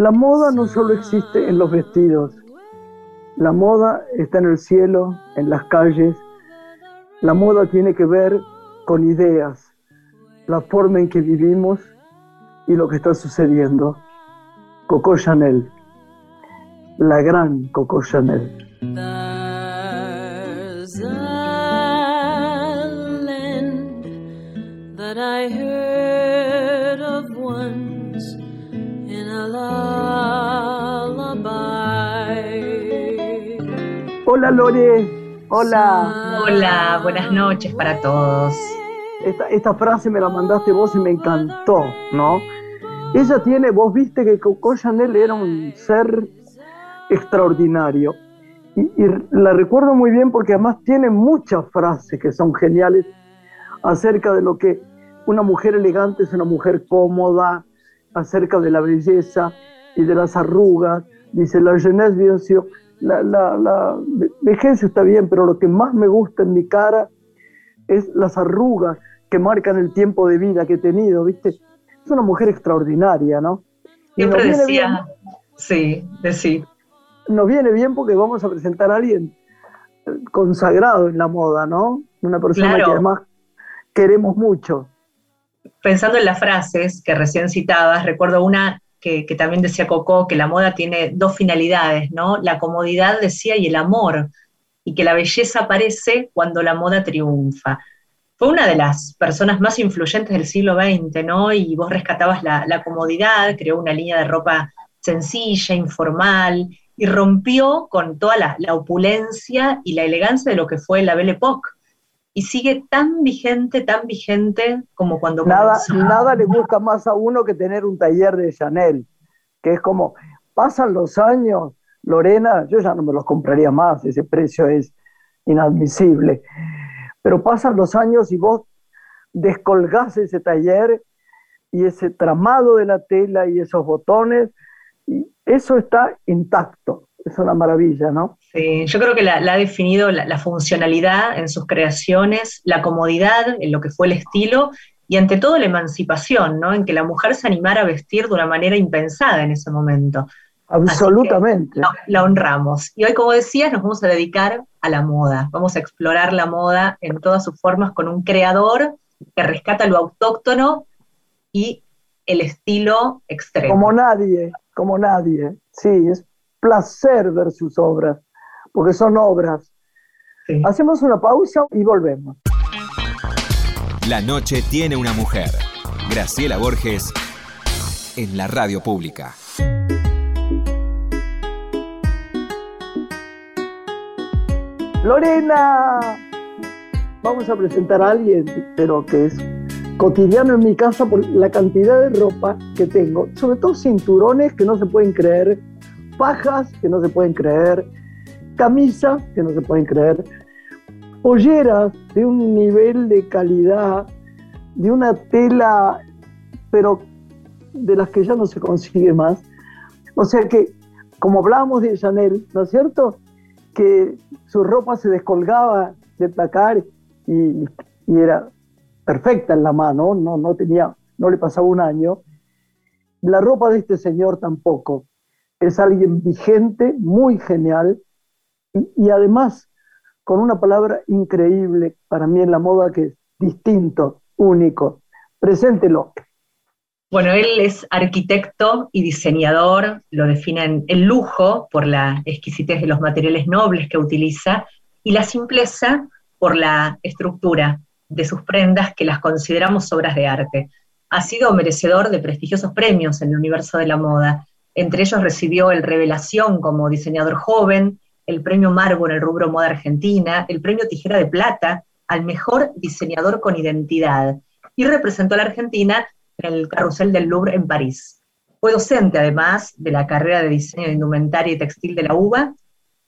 La moda no solo existe en los vestidos, la moda está en el cielo, en las calles. La moda tiene que ver con ideas, la forma en que vivimos y lo que está sucediendo. Coco Chanel, la gran Coco Chanel. Hola Lore, hola. Hola, buenas noches para todos. Esta, esta, frase me la mandaste vos y me encantó, ¿no? Ella tiene, vos viste que Coco Chanel era un ser extraordinario. Y, y, la recuerdo muy bien porque además tiene muchas frases que son geniales acerca de lo que una mujer elegante es una mujer cómoda, acerca de la belleza y de las arrugas. Dice, la jeunesse bien sûr la, la, la vejez está bien, pero lo que más me gusta en mi cara es las arrugas que marcan el tiempo de vida que he tenido, ¿viste? Es una mujer extraordinaria, ¿no? Siempre decía, sí, sí. Nos viene bien porque vamos a presentar a alguien consagrado en la moda, ¿no? Una persona que además queremos mucho. Pensando en las frases que recién citabas, recuerdo una que, también decía Coco, que la moda tiene dos finalidades, ¿no? La comodidad, decía, y el amor, y que la belleza aparece cuando la moda triunfa. Fue una de las personas más influyentes del siglo XX, ¿no? Y vos rescatabas la, comodidad, creó una línea de ropa sencilla, informal, y rompió con toda la, la, opulencia y la elegancia de lo que fue la Belle Époque y sigue tan vigente, tan vigente como cuando nada, Nada le gusta más a uno que tener un taller de Chanel, que es como, pasan los años, Lorena, yo ya no me los compraría más, ese precio es inadmisible, pero pasan los años y vos descolgás ese taller y ese tramado de la tela y esos botones, y eso está intacto es una maravilla, ¿no? Sí, yo creo que la, ha definido la, funcionalidad en sus creaciones, la comodidad en lo que fue el estilo y ante todo la emancipación, ¿no? En que la mujer se animara a vestir de una manera impensada en ese momento. Absolutamente. La, honramos. Y hoy, como decías, nos vamos a dedicar a la moda. Vamos a explorar la moda en todas sus formas con un creador que rescata lo autóctono y el estilo extremo. Como nadie, como nadie. Sí, es placer ver sus obras, porque son obras. Hacemos una pausa y volvemos. La noche tiene una mujer. Graciela Borges en la radio pública. Lorena, vamos a presentar a alguien, pero que es cotidiano en mi casa por la cantidad de ropa que tengo, sobre todo cinturones que no se pueden creer fajas que no se pueden creer, camisas que no se pueden creer, polleras de un nivel de calidad, de una tela, pero de las que ya no se consigue más. O sea que, como hablábamos de Chanel, ¿no es cierto? Que su ropa se descolgaba de placar y, y era perfecta en la mano, no, no, tenía, no le pasaba un año. La ropa de este señor tampoco es alguien vigente, muy genial y, además con una palabra increíble para mí en la moda que es distinto, único. Preséntelo. Bueno, él es arquitecto y diseñador, lo definen el lujo por la exquisitez de los materiales nobles que utiliza y la simpleza por la estructura de sus prendas que las consideramos obras de arte. Ha sido merecedor de prestigiosos premios en el universo de la moda entre ellos recibió el Revelación como diseñador joven, el premio Margo en el rubro Moda Argentina, el premio Tijera de Plata al mejor diseñador con identidad y representó a la Argentina en el Carrusel del Louvre en París. Fue docente además de la carrera de diseño de indumentaria y textil de la UBA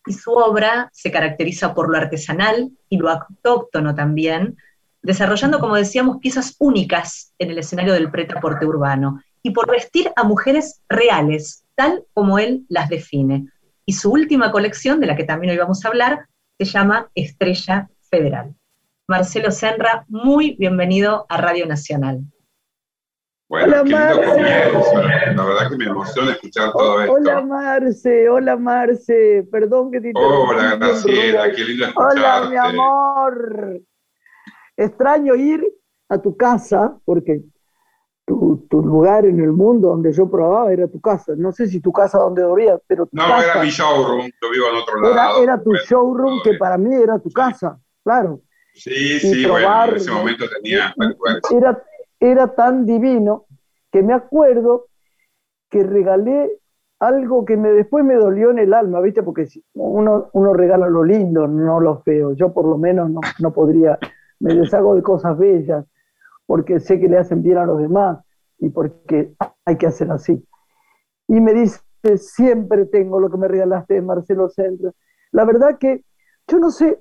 y su obra se caracteriza por lo artesanal y lo autóctono también, desarrollando, como decíamos, piezas únicas en el escenario del preta-porte urbano y por vestir a mujeres reales, tal como él las define. Y su última colección, de la que también hoy vamos a hablar, se llama Estrella Federal. Marcelo Senra, muy bienvenido a Radio Nacional. Bueno, qué lindo comienzo. La verdad que me emociona escuchar todo esto. Hola Marce, hola Marce, perdón que te Hola Graciela, qué lindo escucharte. Hola mi amor. Extraño ir a tu casa porque tu, tu, lugar en el mundo donde yo probaba era tu casa. No sé si tu casa donde dormía, pero tu No, era mi showroom, yo vivo en otro lado. Era, tu showroom que para mí era tu casa, claro. Sí, sí, bueno, en ese momento tenía era, era tan divino que me acuerdo que regalé algo que me, después me dolió en el alma, ¿viste? Porque uno, uno regala lo lindo, no lo feo. Yo por lo menos no, no podría, me deshago de cosas bellas, porque sé que le hacen bien a los demás y porque hay que hacer así. Y me dice, siempre tengo lo que me regalaste de Marcelo Centro. La verdad que yo no sé,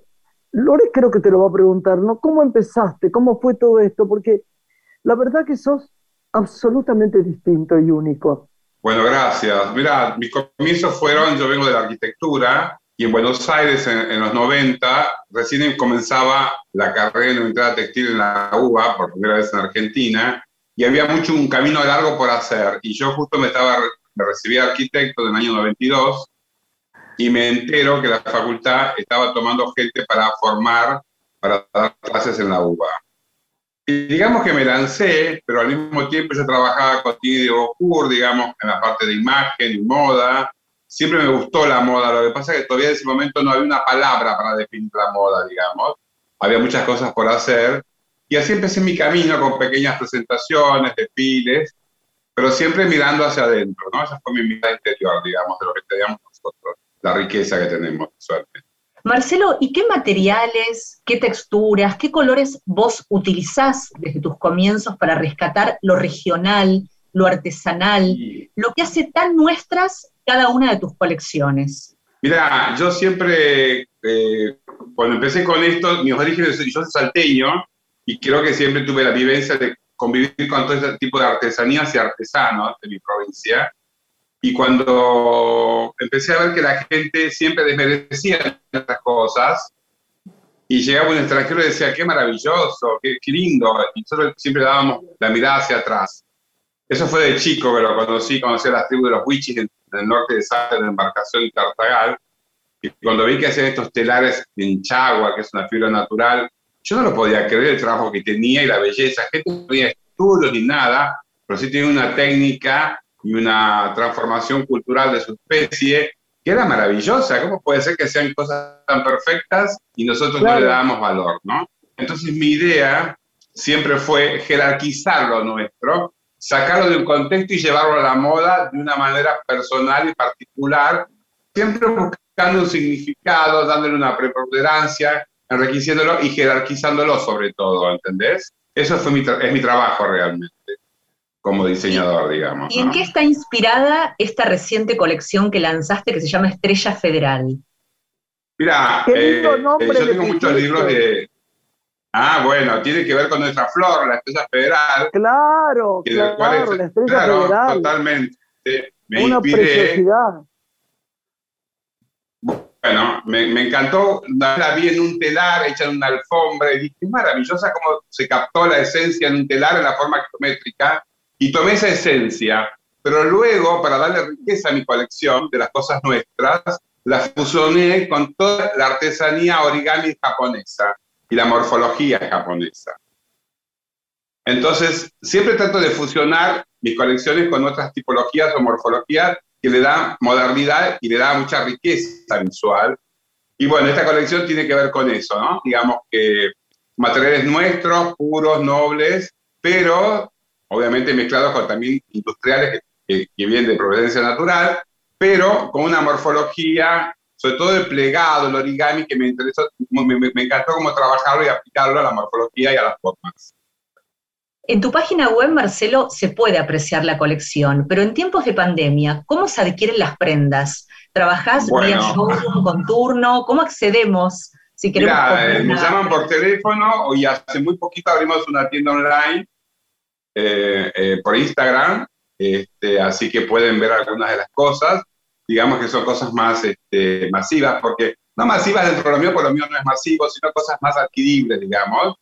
Lore creo que te lo va a preguntar, ¿no? ¿Cómo empezaste? ¿Cómo fue todo esto? Porque la verdad que sos absolutamente distinto y único. Bueno, gracias. Mira, mis comienzos fueron, yo vengo de la arquitectura y en Buenos Aires en, los 90 recién comenzaba la carrera de entrada textil en la UBA, por primera vez en Argentina, y había mucho un camino largo por hacer. Y yo justo me estaba, me recibí arquitecto del año 92 y me entero que la facultad estaba tomando gente para formar, para dar clases en la UBA. Y digamos que me lancé, pero al mismo tiempo yo trabajaba con Diego Ocur, digamos, en la parte de imagen y moda. Siempre me gustó la moda, lo que pasa es que todavía en ese momento no había una palabra para definir la moda, digamos. Había muchas cosas por hacer. Y así empecé mi camino con pequeñas presentaciones, desfiles, pero siempre mirando hacia adentro, ¿no? Esa fue mi mirada interior, digamos, de lo que teníamos nosotros, la riqueza que tenemos, suerte. Marcelo, ¿y qué materiales, qué texturas, qué colores vos utilizás desde tus comienzos para rescatar lo regional, lo artesanal, lo que hace tan nuestras cada una de tus colecciones? Mira, yo siempre, eh, cuando empecé con esto, mis orígenes, yo soy salteño y creo que siempre tuve la vivencia de convivir con todo este tipo de artesanías y artesanos de mi provincia. Y cuando empecé a ver que la gente siempre desmerecía estas cosas, y llegaba un extranjero y decía, qué maravilloso, qué, lindo, y nosotros siempre dábamos la mirada hacia atrás. Eso fue de chico que lo conocí, conocí a las tribus de los Wichis en, el norte de Salta, en la embarcación de Tartagal, y cuando vi que hacían estos telares en chagua, que es una fibra natural, yo no lo podía creer el trabajo que tenía y la belleza. Gente no tenía estudios ni nada, pero sí tenía una técnica y una transformación cultural de su especie que era maravillosa. ¿Cómo puede ser que sean cosas tan perfectas y nosotros no le damos valor, no? Entonces mi idea siempre fue jerarquizar lo nuestro, sacarlo de un contexto y llevarlo a la moda de una manera personal y particular, siempre buscando un significado, dándole una preponderancia, enriqueciéndolo y jerarquizándolo sobre todo, ¿entendés? Eso fue mi es mi trabajo realmente como diseñador, digamos. ¿Y en qué está inspirada esta reciente colección que lanzaste que se llama Estrella Federal? Mira, eh, eh, yo tengo muchos libros de... Ah, bueno, tiene que ver con nuestra flor, la Estrella Federal. Claro, claro, la Estrella claro, Federal. Totalmente. Me Una preciosidad. Bueno, me, me, encantó, la vi en un telar, hecha en una alfombra, y dije, es maravillosa cómo se captó la esencia en un telar en la forma geométrica, y tomé esa esencia, pero luego, para darle riqueza a mi colección de las cosas nuestras, la fusioné con toda la artesanía origami japonesa y la morfología japonesa. Entonces, siempre trato de fusionar mis colecciones con otras tipologías o morfologías que le dan modernidad y le dan mucha riqueza visual. Y bueno, esta colección tiene que ver con eso, ¿no? Digamos que materiales nuestros, puros, nobles, pero obviamente mezclados con también industriales que, vienen de procedencia natural, pero con una morfología, sobre todo el plegado, el origami, que me interesó, me, me encantó cómo trabajarlo y aplicarlo a la morfología y a las formas. En tu página web, Marcelo, se puede apreciar la colección, pero en tiempos de pandemia, ¿cómo se adquieren las prendas? ¿Trabajás vía showroom con turno? ¿Cómo accedemos? Si queremos eh, me llaman por teléfono y hace muy poquito abrimos una tienda online eh, eh, por Instagram, este, así que pueden ver algunas de las cosas. Digamos que son cosas más este, masivas, porque no masivas dentro de lo mío, porque lo mío no es masivo, sino cosas más adquiribles, digamos,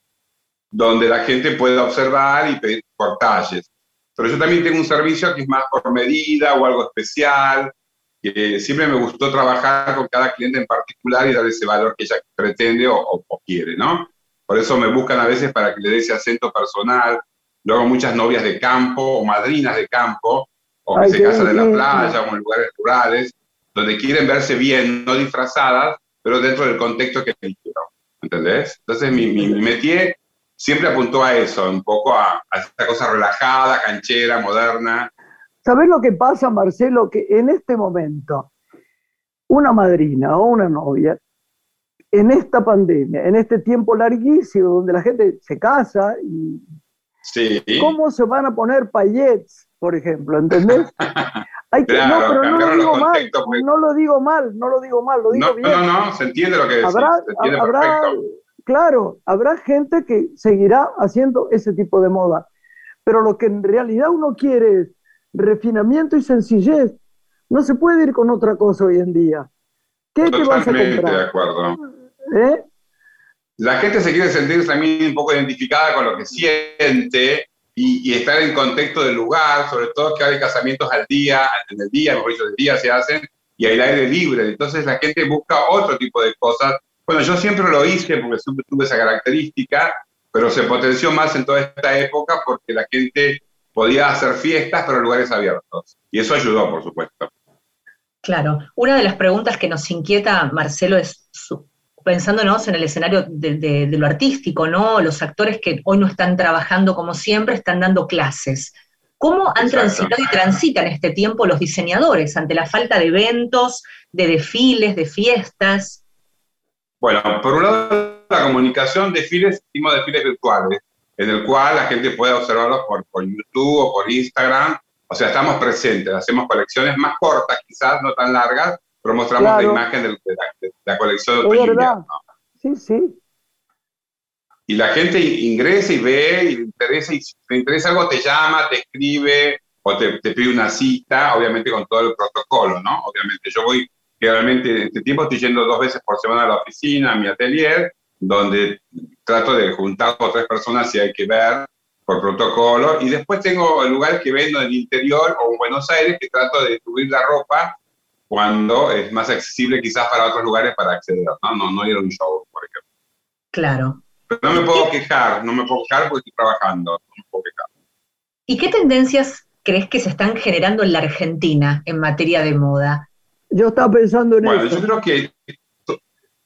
donde la gente pueda observar y pedir por talles. pero yo también tengo un servicio que es más por medida o algo especial, que siempre me gustó trabajar con cada cliente en particular y dar ese valor que ella pretende o, quiere, ¿no? Por eso me buscan a veces para que le dé ese acento personal. Luego muchas novias de campo o madrinas de campo, o que se casan en la playa o en lugares rurales, donde quieren verse bien, no disfrazadas, pero dentro del contexto que eligieron. ¿Entendés? Entonces mi, mi, métier siempre apuntó a eso, un poco a, a esta cosa relajada, canchera, moderna, ¿Sabés lo que pasa, Marcelo? Que en este momento, una madrina o una novia, en esta pandemia, en este tiempo larguísimo donde la gente se casa y ¿Cómo se van a poner payets, por ejemplo? ¿Entendés? Hay que, no, pero no lo digo mal, pues. no lo digo mal, no lo digo mal, lo digo bien. No, no, se entiende lo que decís, habrá, habrá, Claro, habrá gente que seguirá haciendo ese tipo de moda, pero lo que en realidad uno quiere es refinamiento y sencillez. No se puede ir con otra cosa hoy en día. ¿Qué te vas a comprar? de acuerdo. ¿Eh? La gente se quiere sentir también un poco identificada con lo que siente y, estar en contexto del lugar, sobre todo que hay casamientos al día, en el día, mejor dicho, del día se hacen, y al aire libre. Entonces la gente busca otro tipo de cosas. Bueno, yo siempre lo hice porque siempre tuve esa característica, pero se potenció más en toda esta época porque la gente podía hacer fiestas, pero en lugares abiertos. Y eso ayudó, por supuesto. Claro. Una de las preguntas que nos inquieta, Marcelo, es pensándonos en el escenario de, lo artístico, ¿no? Los actores que hoy no están trabajando como siempre, están dando clases. ¿Cómo han transitado y transitan este tiempo los diseñadores ante la falta de eventos, de desfiles, de fiestas? Bueno, por un lado, la comunicación, desfiles, hicimos desfiles virtuales en el cual la gente puede observarlos por, por YouTube o por Instagram. O sea, estamos presentes, hacemos colecciones más cortas, quizás no tan largas, pero mostramos la imagen de, la, colección de otoño Sí, sí. Y la gente ingresa y ve, y le interesa, y si te interesa algo, te llama, te escribe o te, te, pide una cita, obviamente con todo el protocolo, ¿no? Obviamente yo voy, generalmente en este tiempo estoy yendo dos veces por semana a la oficina, a mi atelier, donde trato de juntar a tres personas si hay que ver por protocolo. Y después tengo lugares que vendo en el interior o en Buenos Aires que trato de distribuir la ropa cuando es más accesible quizás para otros lugares para acceder, ¿no? No, no ir a un show, por ejemplo. Claro. Pero no me puedo quejar, no me puedo quejar porque estoy trabajando, no me puedo quejar. ¿Y qué tendencias crees que se están generando en la Argentina en materia de moda? Yo estaba pensando en eso. Bueno, yo creo que,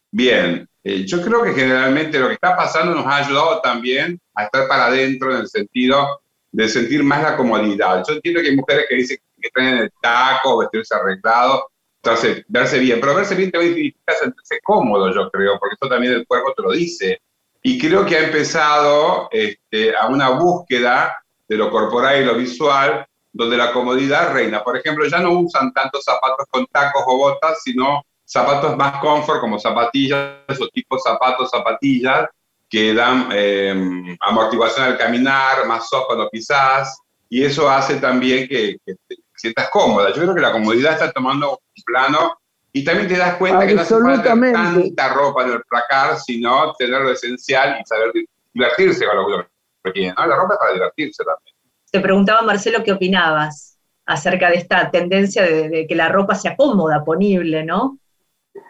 bien, eh, yo creo que generalmente lo que está pasando nos ha ayudado también a estar para adentro en el sentido de sentir más la comodidad. Yo entiendo que hay mujeres que dicen que están en el taco, vestirse arreglado, entonces verse bien, pero verse bien también significa sentirse cómodo, yo creo, porque eso también el cuerpo te lo dice. Y creo que ha empezado este, a una búsqueda de lo corporal y lo visual, donde la comodidad reina. Por ejemplo, ya no usan tantos zapatos con tacos o botas, sino zapatos más comfort como zapatillas o tipo zapatos, zapatillas que dan eh, amortiguación al caminar, más soft cuando pisás, y eso hace también que, te sientas cómoda. Yo creo que la comodidad está tomando plano y también te das cuenta que no hace falta tanta ropa en el placar, sino tener lo esencial y saber divertirse con lo que tiene. La ropa es para divertirse también. Te preguntaba, Marcelo, qué opinabas acerca de esta tendencia de, de que la ropa sea cómoda, ponible, ¿no?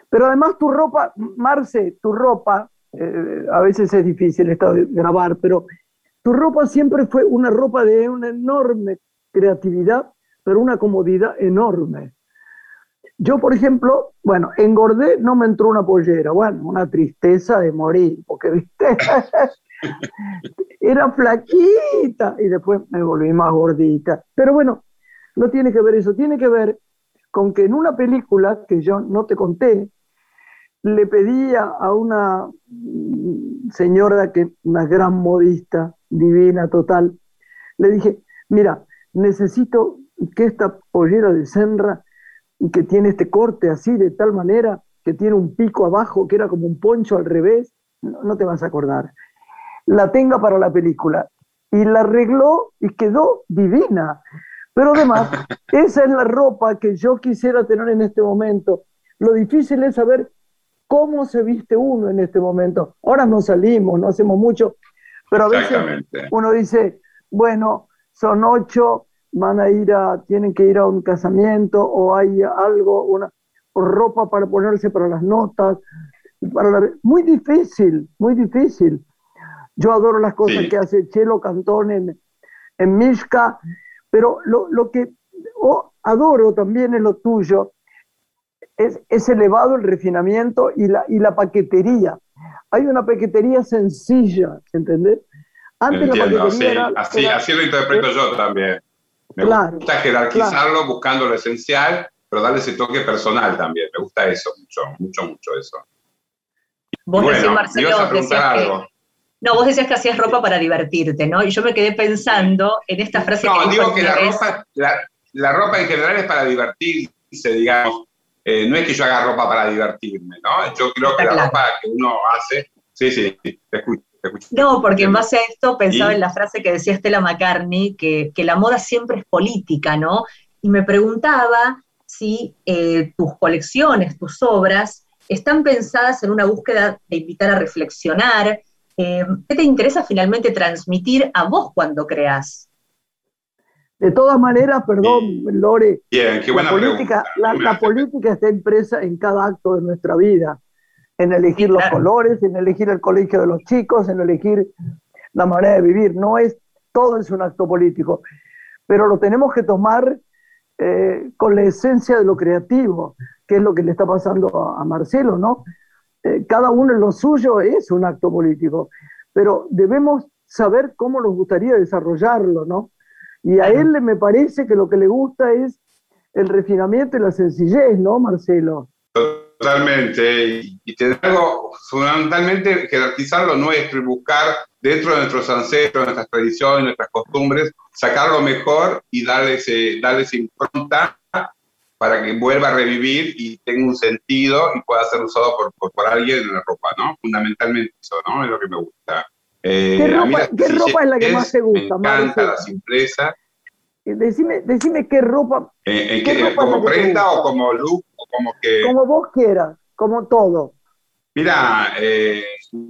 Pero además tu ropa, Marce, tu ropa, eh, a veces es difícil esto de grabar, pero tu ropa siempre fue una ropa de una enorme creatividad, pero una comodidad enorme. Yo, por ejemplo, bueno, engordé, no me entró una pollera, bueno, una tristeza de morir, porque, viste, era flaquita y después me volví más gordita. Pero bueno, no tiene que ver eso, tiene que ver con que en una película que yo no te conté, le pedía a una señora que una gran modista, divina, total, le dije, mira, necesito que esta pollera de Senra, que tiene este corte así, de tal manera, que tiene un pico abajo, que era como un poncho al revés, no, te vas a acordar, la tenga para la película. Y la arregló y quedó divina. Pero además, esa es la ropa que yo quisiera tener en este momento. Lo difícil es saber cómo se viste uno en este momento. Ahora no salimos, no hacemos mucho, pero a veces uno dice, bueno, son ocho, van a ir a, tienen que ir a un casamiento o hay algo, una ropa para ponerse para las notas. Para muy difícil, muy difícil. Yo adoro las cosas que hace Chelo Cantón en, en Mishka, pero lo, lo que adoro también es lo tuyo, es, es, elevado el refinamiento y la, y la paquetería. Hay una paquetería sencilla, ¿entendés? Antes la paquetería así, así lo interpreto yo también. Me gusta jerarquizarlo buscando lo esencial, pero darle ese toque personal también. Me gusta eso mucho, mucho, mucho eso. Vos bueno, Marcelo, algo. No, vos decías que hacías ropa para divertirte, ¿no? Y yo me quedé pensando en esta frase no, digo que la ropa, la, ropa en general es para divertirse, digamos. Eh, no es que yo haga ropa para divertirme, ¿no? Yo creo que la ropa que uno hace. Sí, sí, te escucho. No, porque en base a esto pensaba en la frase que decía Stella McCartney, que, que, la moda siempre es política, ¿no? Y me preguntaba si eh, tus colecciones, tus obras, están pensadas en una búsqueda de invitar a reflexionar, eh, ¿Qué te interesa finalmente transmitir a vos cuando creas? De todas maneras, perdón, Lore, Bien, qué buena la, política, la, política está impresa en cada acto de nuestra vida, en elegir los colores, en elegir el colegio de los chicos, en elegir la manera de vivir. No es, todo es un acto político, pero lo tenemos que tomar eh, con la esencia de lo creativo, que es lo que le está pasando a Marcelo, ¿no? Eh, cada uno en lo suyo es un acto político, pero debemos saber cómo nos gustaría desarrollarlo, ¿no? Y a él me parece que lo que le gusta es el refinamiento y la sencillez, ¿no, Marcelo? Totalmente, y, algo, fundamentalmente jerarquizar lo nuestro y buscar dentro de nuestros ancestros, nuestras tradiciones, nuestras costumbres, sacar lo mejor y darles, darles impronta para que vuelva a revivir y tenga un sentido y pueda ser usado por, por, alguien en la ropa, ¿no? Fundamentalmente eso, ¿no? Es lo que me gusta. Eh, ¿Qué, ropa, ¿qué ropa, es la que más te gusta? Me encanta la simpleza. Eh, decime, decime qué ropa. Eh, ¿Como prenda o como look? O como, que... como vos quieras, como todo. Mira,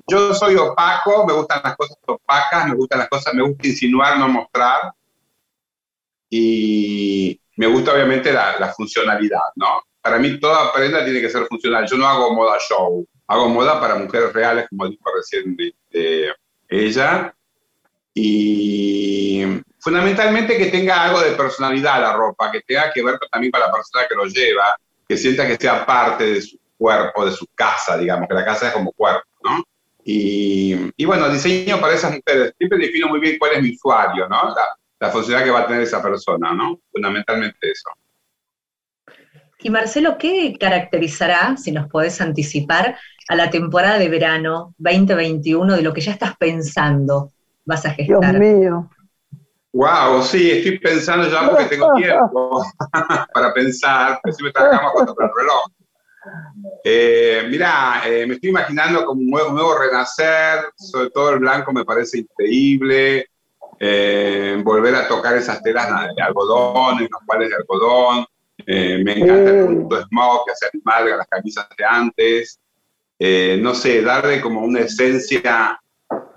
yo soy opaco, me gustan las cosas opacas, me gustan las cosas, me gusta insinuar, no mostrar. Y, me gusta obviamente la, funcionalidad, ¿no? Para mí toda prenda tiene que ser funcional. Yo no hago moda show, hago moda para mujeres reales, como dijo recién ella. Y fundamentalmente que tenga algo de personalidad la ropa, que tenga que ver también con la persona que lo lleva, que sienta que sea parte de su cuerpo, de su casa, digamos, que la casa es como cuerpo, ¿no? Y, y bueno, diseño para esas mujeres. Siempre defino muy bien cuál es mi usuario, ¿no? la funcionalidad que va a tener esa persona, ¿no? Fundamentalmente eso. Y Marcelo, ¿qué caracterizará, si nos podés anticipar, a la temporada de verano 2021 de lo que ya estás pensando vas a gestar? Dios mío. Wow, sí, estoy pensando ya porque tengo tiempo para pensar, pero si me trabajamos con el reloj. Eh, mira, eh, me estoy imaginando como un nuevo, un nuevo, renacer, sobre todo el blanco me parece increíble, eh, volver a tocar esas telas de algodón, en los cuales de algodón. Eh, me encanta el punto smoke que hace animal a las camisas de antes. No sé, darle como una esencia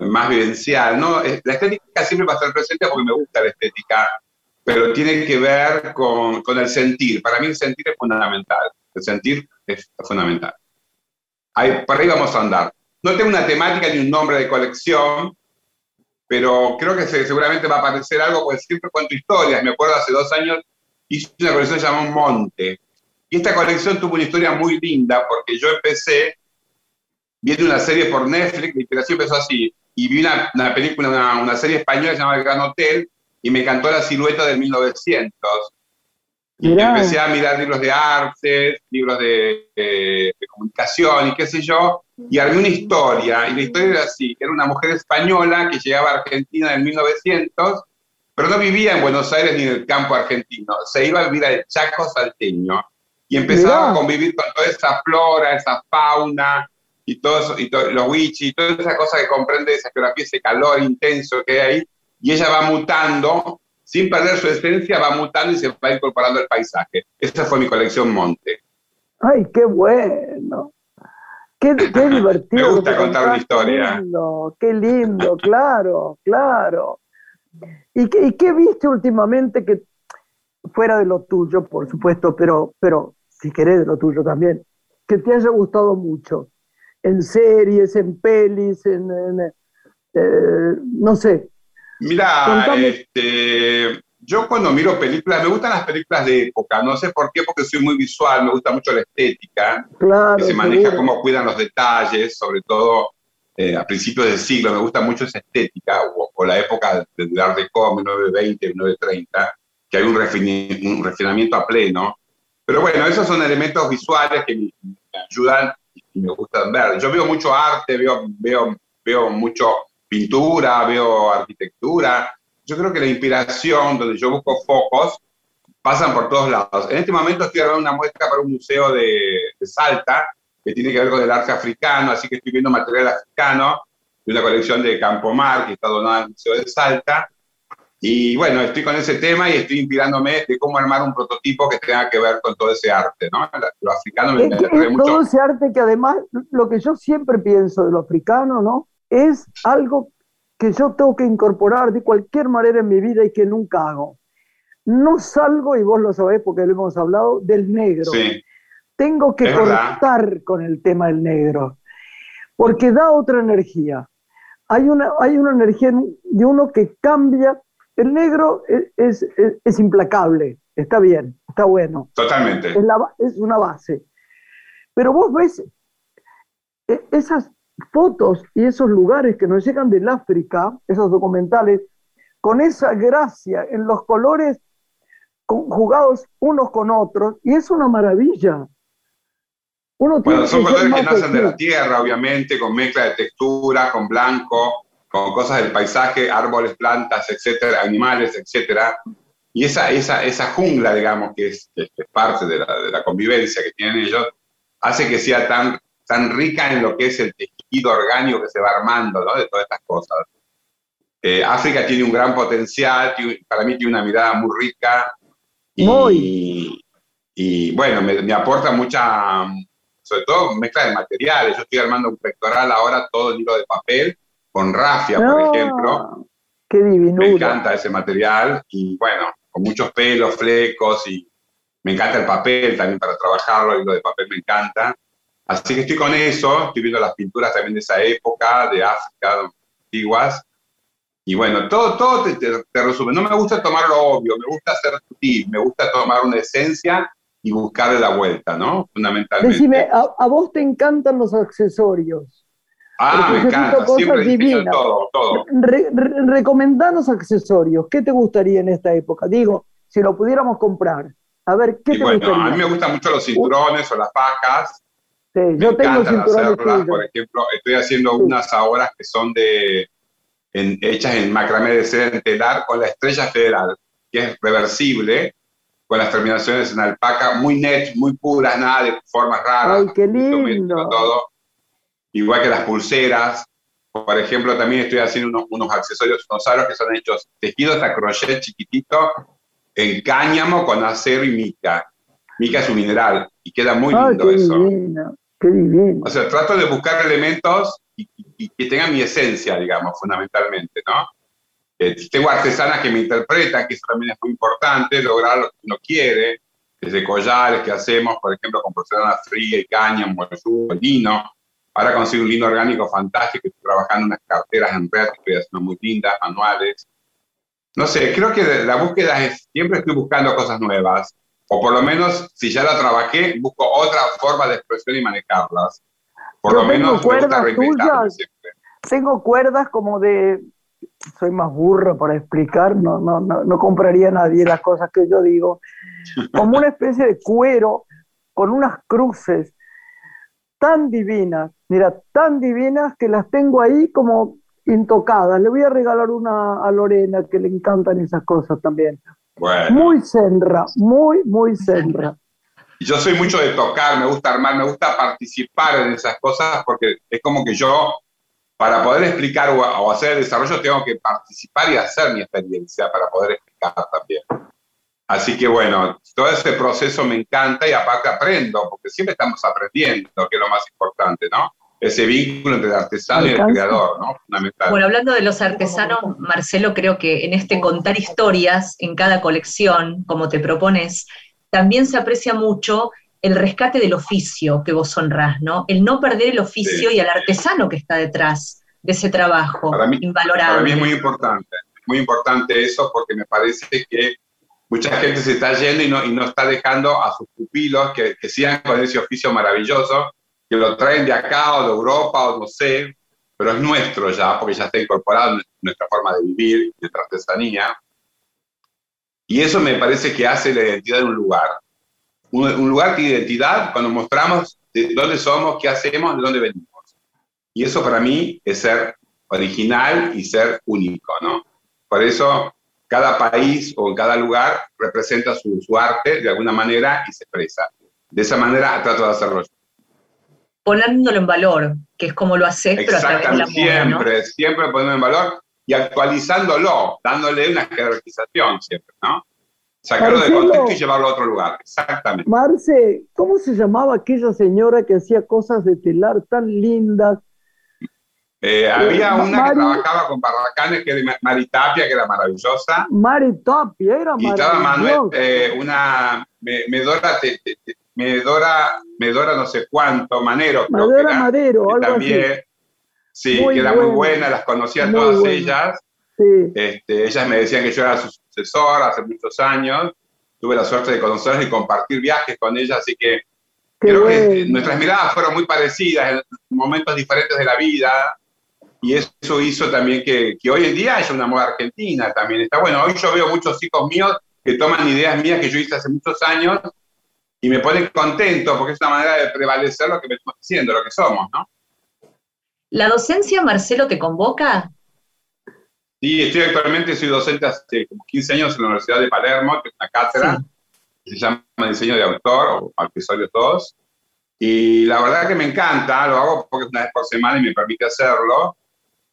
más vivencial. ¿no? La estética siempre va a estar presente porque me gusta la estética, pero tiene que ver con, con el sentir. Para mí el sentir es fundamental. El sentir es fundamental. Ahí, por ahí vamos a andar. No tengo una temática ni un nombre de colección, pero creo que seguramente va a aparecer algo, porque siempre cuento historias. Me acuerdo hace dos años hice una colección llamada Monte. Y esta colección tuvo una historia muy linda, porque yo empecé viendo una serie por Netflix, mi inspiración empezó así, y vi una, una película, una, una, serie española llamada El Gran Hotel, y me encantó la silueta del 1900. Y empecé a mirar libros de arte, libros de, de, comunicación y qué sé yo, y armé una historia, y la historia era así, era una mujer española que llegaba a Argentina en 1900, pero no vivía en Buenos Aires ni en el campo argentino, se iba a vivir al Chaco salteño, y empezaba a convivir con toda esa flora, esa fauna, y todo eso, y los wichis, y toda esa cosa que comprende esa geografía, ese calor intenso que hay ahí, y ella va mutando sin perder su esencia, va mutando y se va incorporando al paisaje. Esa fue mi colección Monte. ¡Ay, qué bueno! Qué, divertido. Me gusta contar una historia. Lindo, qué lindo, claro, claro. ¿Y qué, qué viste últimamente que fuera de lo tuyo, por supuesto, pero, pero si querés de lo tuyo también, que te haya gustado mucho? En series, en pelis, en, eh, no sé. Mira, este, yo cuando miro películas, me gustan las películas de época, no sé por qué, porque soy muy visual, me gusta mucho la estética, que se maneja cómo cuidan los detalles, sobre todo eh, a principios del siglo, me gusta mucho esa estética, o, la época de Art Deco, 1920, 1930, que hay un, un, refinamiento a pleno. Pero bueno, esos son elementos visuales que me, ayudan y me gustan ver. Yo veo mucho arte, veo, veo, veo mucho pintura, veo arquitectura, yo creo que la inspiración, donde yo busco focos, pasan por todos lados. En este momento estoy grabando una muestra para un museo de, Salta, que tiene que ver con el arte africano, así que estoy viendo material africano de una colección de Campomar, que está donada al Museo de Salta. Y bueno, estoy con ese tema y estoy inspirándome de cómo armar un prototipo que tenga que ver con todo ese arte, ¿no? Lo africano me, es mucho. Todo ese arte que además, lo que yo siempre pienso de lo africano, ¿no? Es algo que yo tengo que incorporar de cualquier manera en mi vida y que nunca hago. No salgo, y vos lo sabés porque lo hemos hablado, del negro. Tengo que cortar con el tema del negro, porque da otra energía. Hay una, hay una energía de uno que cambia. El negro es, es, implacable, está bien, está bueno. Totalmente. Es, la, es una base. Pero vos ves e, esas fotos y esos lugares que nos llegan del África, esos documentales, con esa gracia en los colores jugados unos con otros, y es una maravilla. Uno bueno, son colores que nacen de la tierra, obviamente, con mezcla de textura, con blanco, con cosas del paisaje, árboles, plantas, etcétera, animales, etcétera. Y esa, esa, esa jungla, digamos, que es, que es parte de la, de la, convivencia que tienen ellos, hace que sea tan, tan rica en lo que es el tejido orgánico que se va armando ¿no? de todas estas cosas. Eh, África tiene un gran potencial, para mí tiene una mirada muy rica y, y bueno, me, aporta mucha, sobre todo mezcla de materiales. Yo estoy armando un pectoral ahora todo en hilo de papel con rafia, por ah, ejemplo. Qué divino. Me encanta ese material y bueno, con muchos pelos, flecos y me encanta el papel también para trabajarlo, el hilo de papel me encanta. Así que estoy con eso, estoy viendo las pinturas también de esa época, de África, antiguas. Y bueno, todo, todo te, resume. No me gusta tomar lo obvio, me gusta ser sutil, me gusta tomar una esencia y buscarle la vuelta, ¿no? Fundamentalmente. Decime, ¿a, vos te encantan los accesorios? Ah, me encanta, siempre divinas. todo, todo. recomendanos accesorios, ¿qué te gustaría en esta época? Digo, si lo pudiéramos comprar. A ver, ¿qué te bueno, gustaría? A mí me gustan mucho los cinturones o las pacas yo tengo hacerlas, por ejemplo, estoy haciendo unas ahora que son de hechas en macramé de seda en telar con la estrella federal, que es reversible, con las terminaciones en alpaca, muy net, muy puras, nada de formas raras. ¡Ay, qué lindo! Todo. Igual que las pulseras. Por ejemplo, también estoy haciendo unos, unos accesorios, unos aros que son hechos tejidos a crochet chiquitito en cáñamo con acero y mica. Mica es un mineral y queda muy lindo eso. Qué divino. O sea, trato de buscar elementos y, que tengan mi esencia, digamos, fundamentalmente, ¿no? Eh, tengo artesanas que me interpretan, que eso también es muy importante, lograr lo que uno quiere, desde collares que hacemos, por ejemplo, con porcelana fría y caña, el lino. Ahora consigo un lino orgánico fantástico, estoy trabajando unas carteras en red haciendo muy lindas, manuales. No sé, creo que la búsqueda es, siempre estoy buscando cosas nuevas o por lo menos si ya la trabajé, busco otra forma de expresión y manejarlas. Por lo menos cuerdas tuyas, Tengo cuerdas como de, soy más burro para explicar, no, no, no, no compraría nadie las cosas que yo digo, como una especie de cuero con unas cruces tan divinas, mira, tan divinas que las tengo ahí como intocadas. Le voy a regalar una a Lorena que le encantan esas cosas también. Muy senra, muy, muy senra. Yo soy mucho de tocar, me gusta armar, me gusta participar en esas cosas porque es como que yo, para poder explicar o, hacer el desarrollo, tengo que participar y hacer mi experiencia para poder explicar también. Así que bueno, todo ese proceso me encanta y aparte aprendo, porque siempre estamos aprendiendo, que es lo más importante, ¿no? Ese vínculo entre el artesano y el creador, ¿no? Fundamental. Bueno, hablando de los artesanos, Marcelo, creo que en este contar historias en cada colección, como te propones, también se aprecia mucho el rescate del oficio que vos honrás, ¿no? El no perder el oficio y el artesano que está detrás de ese trabajo para mí, invalorable. Para mí es muy importante, muy importante eso porque me parece que mucha gente se está yendo y no, y no está dejando a sus pupilos que, que sigan con ese oficio maravilloso, que lo traen de acá o de Europa o no sé, pero es nuestro ya, porque ya está incorporado en nuestra forma de vivir, nuestra artesanía. Y eso me parece que hace la identidad de un lugar. Un, un lugar de identidad cuando mostramos de dónde somos, qué hacemos, de dónde venimos. Y eso para mí es ser original y ser único, ¿no? Por eso cada país o cada lugar representa su, su, arte de alguna manera y se expresa. De esa manera trato de hacerlo yo. Poniéndolo en valor, que es como lo haces, pero a través de la siempre, moda, ¿no? siempre poniéndolo en valor y actualizándolo, dándole una jerarquización siempre, ¿no? Sacarlo Marcelo, de contexto y llevarlo a otro lugar, exactamente. Marce, ¿cómo se llamaba aquella señora que hacía cosas de telar tan lindas? Eh, había Eh, una Mari- que trabajaba con barracanes, que era Maritapia, que era maravillosa. Mari Tapia, era Y estaba Manuel, maravillosa. eh, una Me- Medora, te- te- te- Medora, Medora no sé cuánto, Manero, creo que Madera era, Madero, que algo también, sí, Muy que era muy buena. las conocía Muy todas buena. ellas. Sí. Este, ellas me decían que yo era su sucesor hace muchos años. Tuve la suerte de conocerlas y compartir viajes con ellas, así que Qué creo que bueno. nuestras miradas fueron muy parecidas en momentos diferentes de la vida. Y eso hizo también que, que hoy en día haya una moda argentina también. Está bueno, hoy yo veo muchos hijos míos que toman ideas mías que yo hice hace muchos años y me ponen contento porque es una manera de prevalecer lo que venimos haciendo, lo que somos, ¿no? ¿La docencia, Marcelo, te convoca? Sí, estoy actualmente, soy docente hace como 15 años en la Universidad de Palermo, que es una cátedra, que se llama Diseño de Autor, o Episodio 2. Y la verdad que me encanta, lo hago porque es una vez por semana y me permite hacerlo.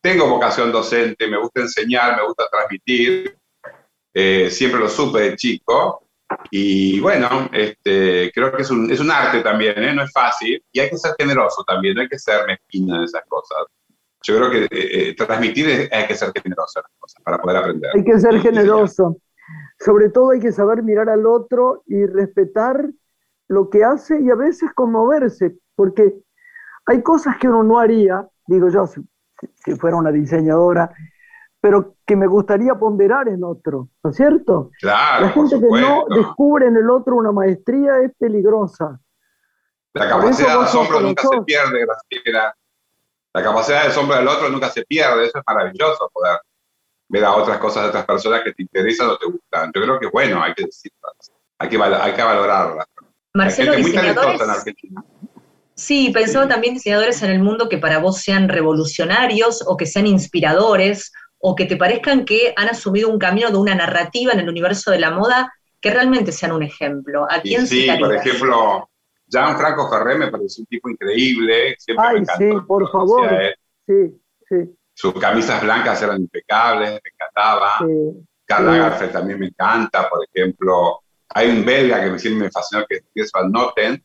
Tengo vocación docente, me gusta enseñar, me gusta transmitir, eh, siempre lo supe de chico. Y bueno, este, creo que es un, es un arte también, ¿eh? no es fácil. Y hay que ser generoso también, no hay que ser mezquino en esas cosas. Yo creo que eh, eh, transmitir es- hay que ser generoso en las cosas para poder aprender. Hay que ser generoso. Sobre todo hay que saber mirar al otro y respetar lo que hace y a veces conmoverse, porque hay cosas que uno no haría, digo yo, si, si fuera una diseñadora, pero que me gustaría ponderar en otro, ¿no es cierto? Claro, La gente que no descubre en el otro una maestría es peligrosa. La capacidad de asombro nunca se pierde, Graciela. La capacidad de asombro del otro nunca se pierde. Eso es maravilloso, poder ver a otras cosas de otras personas que te interesan o te gustan. Yo creo que, bueno, hay que decirlas. Hay que, val- hay que valorarlas. Marcelo, hay gente muy talentosa en diseñadores. Argentina. Sí, pensaba también diseñadores en el mundo que para vos sean revolucionarios o que sean inspiradores o que te parezcan que han asumido un camino de una narrativa en el universo de la moda que realmente sean un ejemplo. ¿A Y quién sí, citarías? por ejemplo, Gianfranco Ferré me pareció un tipo increíble. Siempre Ay, me encantó sí, por favor. Sí, sí, Sus camisas blancas eran impecables, me encantaba. sí. Karl Sí. Lagerfeld también me encanta, por ejemplo. Hay un belga que me- siempre me fascinó, que es Van Noten,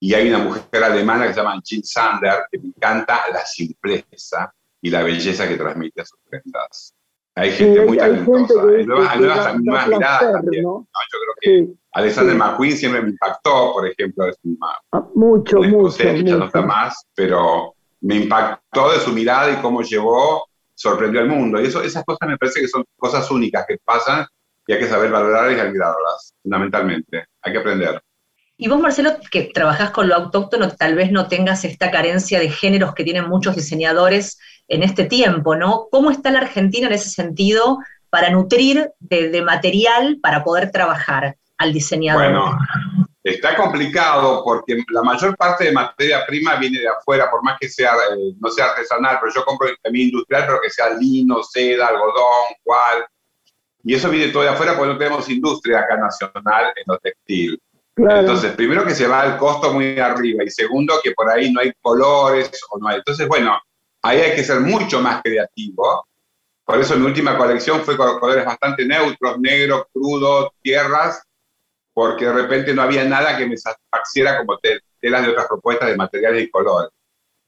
y hay una mujer alemana que se llama Jean Sander, que me encanta la simpleza y la belleza que transmite a sus prendas. Hay Sí, gente hay, muy hay gente talentosa, que, hay nuevas, que nuevas, da- da nuevas miradas placer, también. ¿no? ¿no? Yo creo que Sí, Alexander sí. McQueen siempre me impactó, por ejemplo, es una, Ah, mucho, mucho, que ya no está mucho. más, pero me impactó de su mirada y cómo llevó, sorprendió al mundo. Y eso, esas cosas me parece que son cosas únicas que pasan y hay que saber valorarlas y admirarlas, fundamentalmente. Hay que aprender. Y vos, Marcelo, que trabajás con lo autóctono, tal vez no tengas esta carencia de géneros que tienen muchos diseñadores en este tiempo, ¿no? ¿Cómo está la Argentina en ese sentido para nutrir de, material para poder trabajar al diseñador? Bueno, está complicado porque la mayor parte de materia prima viene de afuera, por más que sea, eh, no sea artesanal, pero yo compro también industrial, pero que sea lino, seda, algodón, cual. Y eso viene todo de afuera porque no tenemos industria acá nacional en lo textil. Claro. Entonces, primero que se va el costo muy arriba y segundo que por ahí no hay colores o no hay. Entonces, bueno, ahí hay que ser mucho más creativo. Por eso mi última colección fue con colores bastante neutros, negro, crudo, tierras, porque de repente no había nada que me satisfaciera como te- telas de otras propuestas de materiales y colores.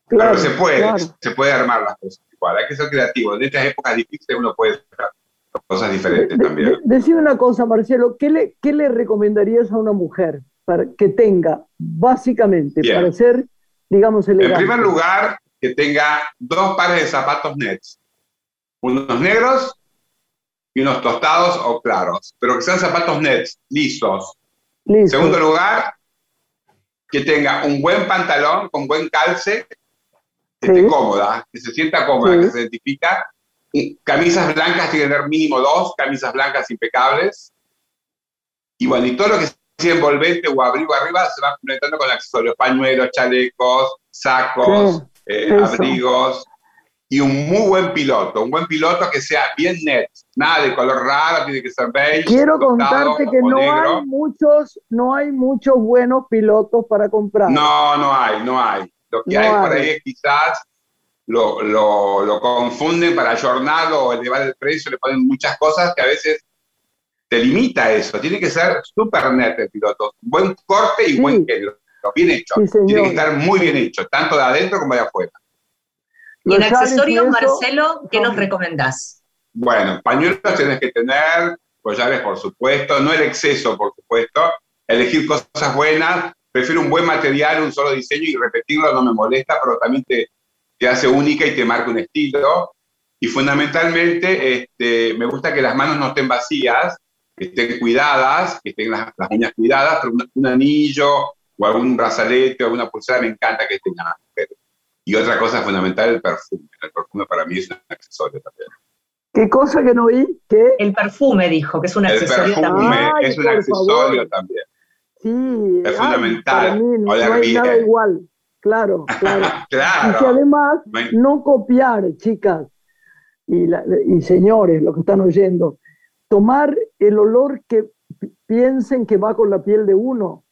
Pero se puede, se puede armar las cosas igual. Hay que ser creativo. En estas épocas difíciles uno puede hacer cosas diferentes también. decime una cosa, Marcelo, ¿qué le, ¿qué le recomendarías a una mujer para que tenga, básicamente, para ser, digamos, elegante? En primer lugar, que tenga dos pares de zapatos nets. Unos negros y unos tostados o claros, pero que sean zapatos nets, lisos. En segundo lugar, que tenga un buen pantalón con buen calce, que esté cómoda, que se sienta cómoda, que se identifica. Camisas blancas, tiene que tener mínimo dos camisas blancas impecables. Y bueno, y todo lo que sea envolvente o abrigo arriba se va completando con accesorios, pañuelos, chalecos, sacos, eh, abrigos, y un muy buen piloto, un buen piloto que sea bien net, nada de color raro, tiene que ser beige. Quiero contarte que no hay muchos, no hay muchos buenos pilotos para comprar. No, no hay, no hay. Lo que hay, por ahí es quizás lo, lo, lo, confunden para jornado o elevar el precio, le ponen muchas cosas que a veces te limita eso. Tiene que ser súper net el piloto, buen corte y buen género, bien hecho. Tiene que estar muy bien hecho, tanto de adentro como de afuera. Y en accesorios, Marcelo, ¿qué nos recomendás? Bueno, pañuelos tienes que tener, collares por supuesto, no el exceso por supuesto, elegir cosas buenas, prefiero un buen material, un solo diseño y repetirlo no me molesta, pero también te, te hace única y te marca un estilo. Y fundamentalmente este, me gusta que las manos no estén vacías, que estén cuidadas, que estén las, uñas cuidadas, pero un, anillo o algún brazalete o alguna pulsera me encanta que tengan las mujeres. Y otra cosa fundamental, el perfume. El perfume para mí es un accesorio también. ¿Qué cosa que no oí? ¿Qué? El perfume, dijo, que es un accesorio también. El perfume es un accesorio también. Sí. Es fundamental. no, hay nada igual. Claro, claro. claro. Y que además no copiar, chicas y, y señores, los que están oyendo, tomar el olor que piensen que va con la piel de uno,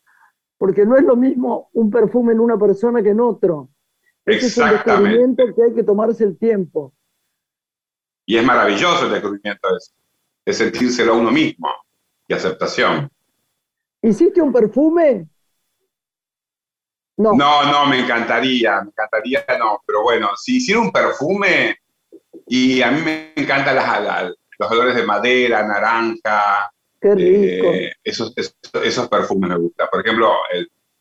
porque no es lo mismo un perfume en una persona que en otro. Ese es un descubrimiento que hay que tomarse el tiempo. Y es maravilloso el descubrimiento ese, es sentírselo a uno mismo y aceptación. ¿Hiciste un perfume? No. No, no, me encantaría, me encantaría, no, pero bueno, si hiciera un perfume, y a mí me encantan las, los olores de madera, naranja. Qué rico. Eh, esos, esos, perfumes me gustan. Por ejemplo,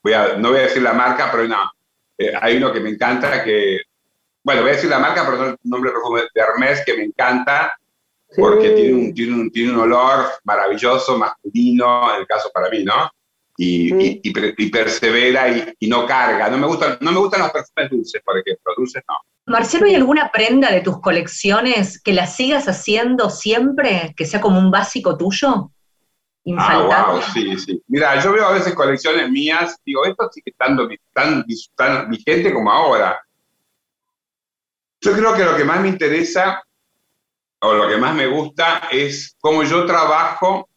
voy a, no voy a decir la marca, pero no, eh, hay uno que me encanta que, bueno, voy a decir la marca, pero no el nombre de perfume de Hermes, que me encanta, porque tiene un, tiene, un, tiene un olor maravilloso, masculino, en el caso para mí, ¿no? Y, y, persevera y, no carga. No me, gustan, no me gustan los perfumes dulces, por ejemplo, dulces no. Marcelo, ¿hay alguna prenda de tus colecciones que la sigas haciendo siempre, que sea como un básico tuyo? Infaltable. Ah, wow, sí, sí. Mira, yo veo a veces colecciones mías, digo, esto sigue estando tan, tan vigente como ahora. Yo creo que lo que más me interesa o lo que más me gusta es cómo yo trabajo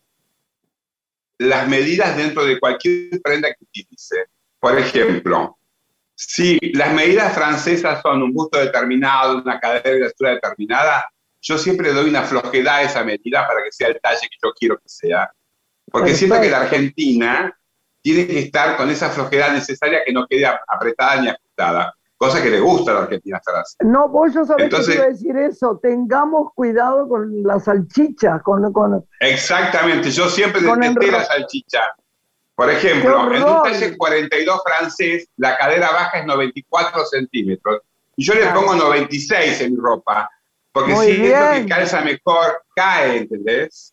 las medidas dentro de cualquier prenda que utilice. Por ejemplo, si las medidas francesas son un busto determinado, una cadera de altura determinada, yo siempre doy una flojedad a esa medida para que sea el talle que yo quiero que sea. Porque siento que la Argentina tiene que estar con esa flojedad necesaria que no quede apretada ni ajustada, cosa que le gusta a la Argentina estar así. No, vos yo sabés que iba a decir eso, tengamos cuidado con la salchicha, con... con Exactamente, yo siempre detesté la salchicha. Por ejemplo, en un talle 42 francés, la cadera baja es 94 centímetros. Y yo le pongo 96 en mi ropa, porque si siento que calza mejor, cae, ¿entendés?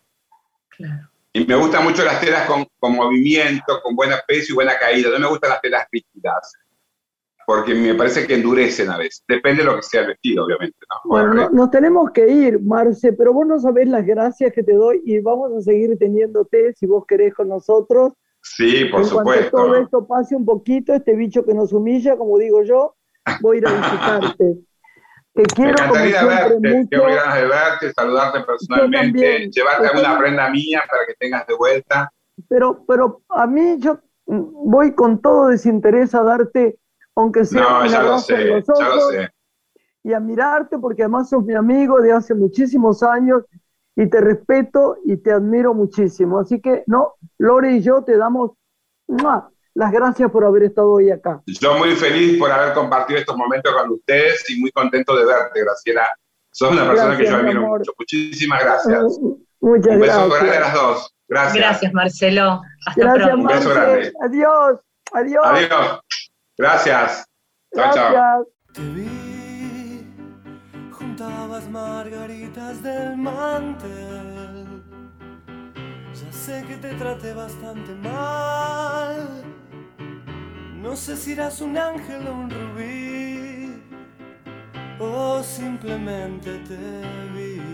Claro. Y me gustan mucho las telas con, movimiento, con buena peso y buena caída. No me gustan las telas rígidas, porque me parece que endurecen a veces. Depende de lo que sea el vestido, obviamente. Bueno, nos tenemos que ir, Marce, pero vos no sabés las gracias que te doy y vamos a seguir teniéndote si vos querés con nosotros. Sí, por supuesto. Cuando todo esto pase un poquito, este bicho que nos humilla, como digo yo, voy a ir a visitarte. Te quiero Me encantaría verte, mucho. tengo ganas de verte, saludarte personalmente, llevarte alguna prenda mía para que tengas de vuelta. Pero, pero a mí yo voy con todo desinterés a darte, aunque sea no, ya lo sé, los ojos, ya lo sé. y a mirarte, porque además sos mi amigo de hace muchísimos años y te respeto y te admiro muchísimo. Así que, no, Lore y yo te damos las gracias por haber estado hoy acá. Yo muy feliz por haber compartido estos momentos con ustedes y muy contento de verte, Graciela. Sos una persona que yo admiro mucho. Muchísimas gracias. Muchas Un beso gracias. grande a las dos. Gracias. Gracias, Marcelo. Hasta Gracias, pronto. Un beso grande. Adiós. Adiós. Adiós. Gracias. Chao, chao. Gracias. Te vi, juntabas margaritas del mantel. Ya sé que te traté bastante mal. No sé si eras un ángel o un rubí, o simplemente te vi.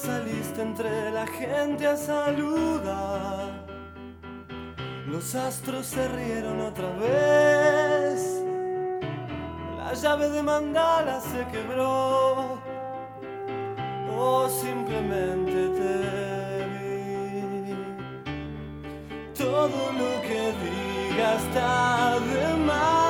Saliste entre la gente a saludar. Los astros se rieron otra vez. La llave de mandala se quebró. O simplemente te vi. Todo lo que diga está de más.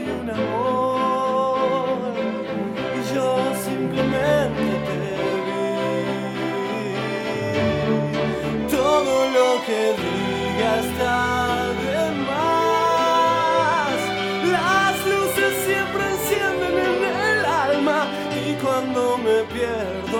un amor. Y yo simplemente te vi. Todo lo que diga está de más. Las luces siempre encienden en el alma. Y cuando me pierdo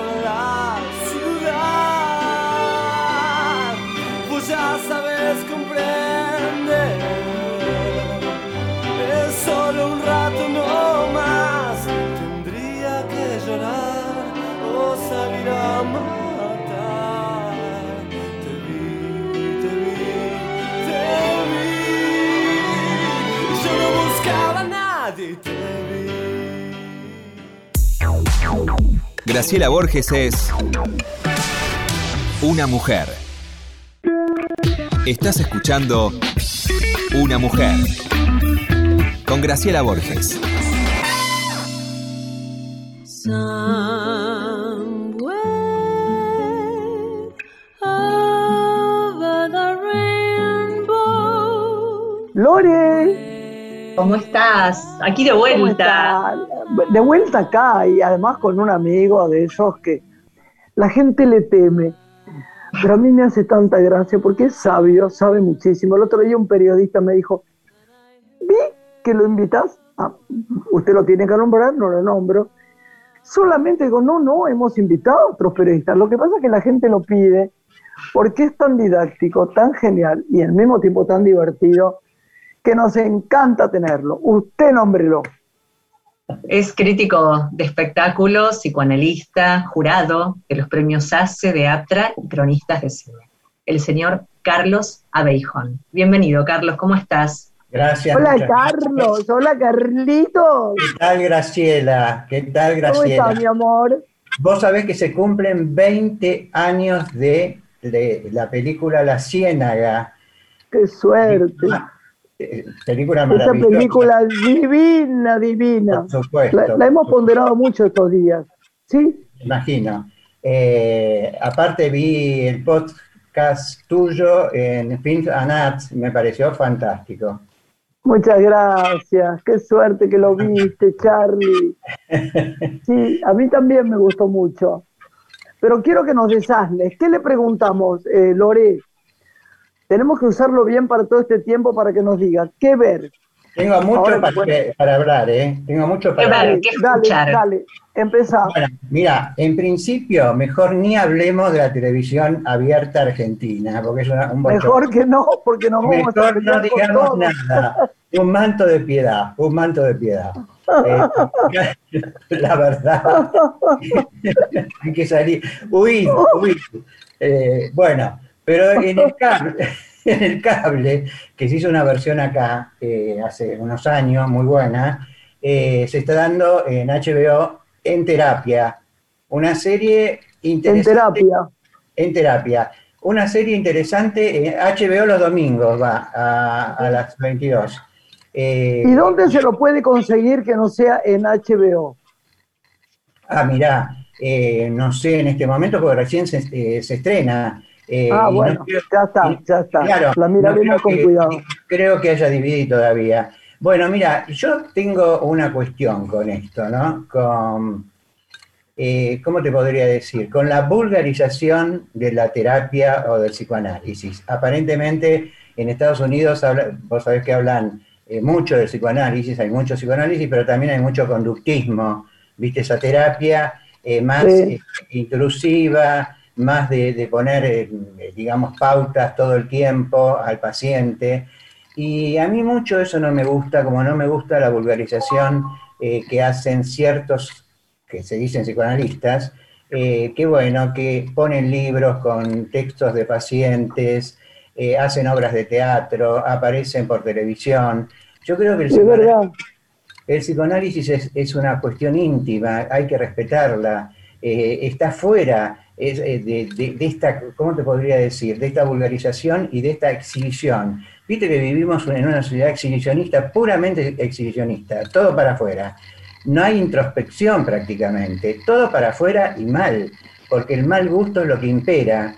Graciela Borges es una mujer. Estás escuchando Una mujer con Graciela Borges. Lore, ¿Cómo estás? Aquí de ¿cómo vuelta. De vuelta acá y además con un amigo de esos que la gente le teme. Pero a mí me hace tanta gracia porque es sabio, sabe muchísimo. El otro día un periodista me dijo, vi que lo invitas, Ah, usted lo tiene que nombrar, no lo nombro. Solamente digo, no, no, hemos invitado a otros periodistas. Lo que pasa es que la gente lo pide porque es tan didáctico, tan genial y al mismo tiempo tan divertido que nos encanta tenerlo. Usted nómbrelo. Es crítico de espectáculos, psicoanalista, jurado de los premios ACE de APTRA y cronistas de cine. El señor Carlos Abeijón. Bienvenido, Carlos, ¿cómo estás? Gracias. Hola muchas. Carlos, hola Carlitos. ¿Qué tal Graciela? ¿Qué tal ¿Cómo Graciela? estás, mi amor? Vos sabés que se cumplen 20 años de, de la película La Ciénaga. Qué suerte. Eh, Película Esa maravillosa. película divina, divina. Por supuesto. La, la hemos ponderado mucho estos días. ¿Sí? Imagino. Eh, aparte vi el podcast tuyo en Films and Arts, me pareció fantástico. Muchas gracias. Qué suerte que lo viste, Charlie. Sí, a mí también me gustó mucho. Pero quiero que nos desasnes. ¿Qué le preguntamos, eh, Lore? Tenemos que usarlo bien para todo este tiempo para que nos diga qué ver. Tengo mucho Ahora, para, bueno. para hablar, ¿eh? Tengo mucho para hablar. dale, dale, empezá. Bueno, mira, en principio, mejor ni hablemos de la televisión abierta argentina, porque es una- un. Mejor que no, porque nos vamos a Mejor no pelear con digamos todo. nada. Un manto de piedad, un manto de piedad. Eh, la verdad, hay que salir, huir, huir. Eh, bueno, pero en el cable, en el cable, que se hizo una versión acá eh, hace unos años, muy buena, eh, se está dando en HBO en terapia, una serie En interesante terapia. en terapia. Una serie interesante, en HBO los domingos va a, a las 22. Eh, ¿Y dónde se lo puede conseguir que no sea en HBO? Ah, mirá, eh, no sé en este momento porque recién se, eh, se estrena. Eh, Ah, no bueno, creo- ya está, ya está. Claro, La no miraremos creo con que- cuidado. Creo que haya dividido todavía. Bueno, mira, yo tengo una cuestión con esto, ¿no? Con, eh, ¿cómo te podría decir? Con la vulgarización de la terapia o del psicoanálisis. Aparentemente en Estados Unidos, habla- vos sabés que hablan eh, mucho del psicoanálisis, hay mucho psicoanálisis, pero también hay mucho conductismo, ¿viste? Esa terapia más Sí. intrusiva, más de, de poner, eh, digamos, pautas todo el tiempo al paciente. Y a mí mucho eso no me gusta, como no me gusta la vulgarización eh, que hacen ciertos, que se dicen psicoanalistas, eh, que bueno, que ponen libros con textos de pacientes, eh, hacen obras de teatro, aparecen por televisión. Yo creo que el psicoanálisis el psicoanálisis es, es una cuestión íntima, hay que respetarla, está fuera es, eh, de, de- esta, ¿cómo te podría decir? De esta vulgarización y de esta exhibición. Viste que vivimos en una sociedad exhibicionista, puramente exhibicionista, todo para afuera. No hay introspección prácticamente, todo para afuera y mal, porque el mal gusto es lo que impera.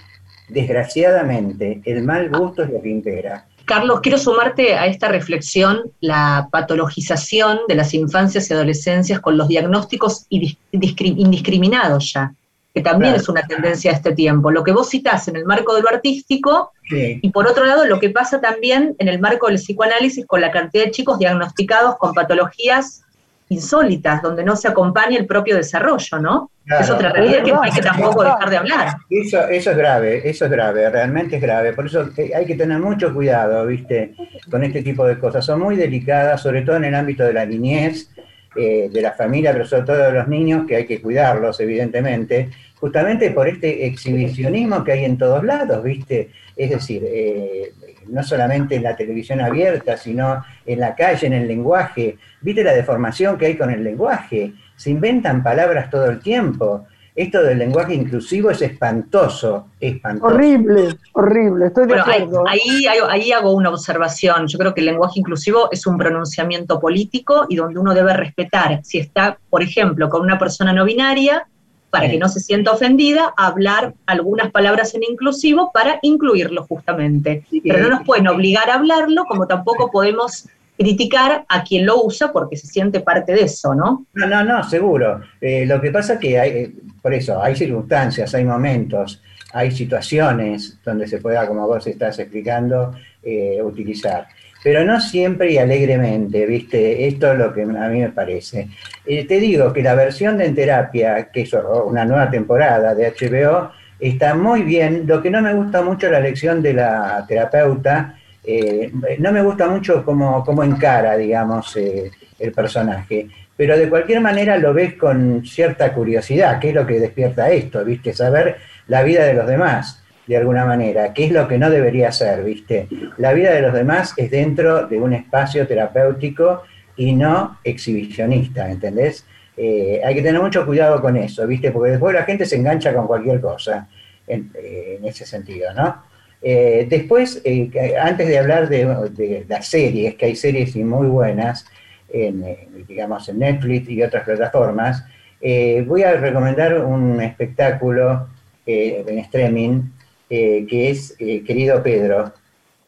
Desgraciadamente, el mal gusto es lo que impera. Carlos, quiero sumarte a esta reflexión, la patologización de las infancias y adolescencias con los diagnósticos indiscriminados ya, que también Claro. es una tendencia de este tiempo. Lo que vos citás en el marco de lo artístico Sí. y por otro lado lo que pasa también en el marco del psicoanálisis con la cantidad de chicos diagnosticados con patologías insólitas, donde no se acompaña el propio desarrollo, ¿no? Claro. Es otra realidad que no hay que tampoco dejar de hablar. Eso, eso es grave, eso es grave, realmente es grave. Por eso eh, hay que tener mucho cuidado, ¿viste? Con este tipo de cosas. Son muy delicadas, sobre todo en el ámbito de la niñez, eh, de la familia, pero sobre todo de los niños, que hay que cuidarlos, evidentemente, justamente por este exhibicionismo que hay en todos lados, ¿viste? Es decir, eh, no solamente en la televisión abierta, sino en la calle, en el lenguaje. ¿Viste la deformación que hay con el lenguaje? Se inventan palabras todo el tiempo. Esto del lenguaje inclusivo es espantoso, espantoso. Horrible, horrible, estoy de Bueno, ahí, acuerdo. ahí, ahí- ahí hago una observación. Yo creo que el lenguaje inclusivo es un pronunciamiento político y donde uno debe respetar, si está, por ejemplo, con una persona no binaria, para Sí. que no se sienta ofendida, hablar algunas palabras en inclusivo para incluirlo justamente. Pero no nos pueden obligar a hablarlo, como tampoco podemos criticar a quien lo usa porque se siente parte de eso, ¿no? No, no, no, seguro. Eh, lo que pasa es que hay, eh, por eso, hay circunstancias, hay momentos, hay situaciones donde se pueda, como vos estás explicando, eh, utilizar. Pero no siempre y alegremente, ¿viste? Esto es lo que a mí me parece. Te digo que la versión de En Terapia, que es una nueva temporada de HBO, está muy bien. Lo que no me gusta mucho es la lección de la terapeuta, eh, no me gusta mucho cómo, cómo encara, digamos, eh, el personaje. Pero de cualquier manera lo ves con cierta curiosidad, que es lo que despierta esto, ¿viste? Saber la vida de los demás, de alguna manera, que es lo que no debería ser, ¿viste? La vida de los demás es dentro de un espacio terapéutico y no exhibicionista, ¿entendés? Eh, hay que tener mucho cuidado con eso, ¿viste? Porque después la gente se engancha con cualquier cosa, en, en ese sentido, ¿no? Eh, después, eh, antes de hablar de, de las series, que hay series muy buenas, en, eh, digamos, en Netflix y otras plataformas, eh, voy a recomendar un espectáculo en streaming que es Querido Pedro,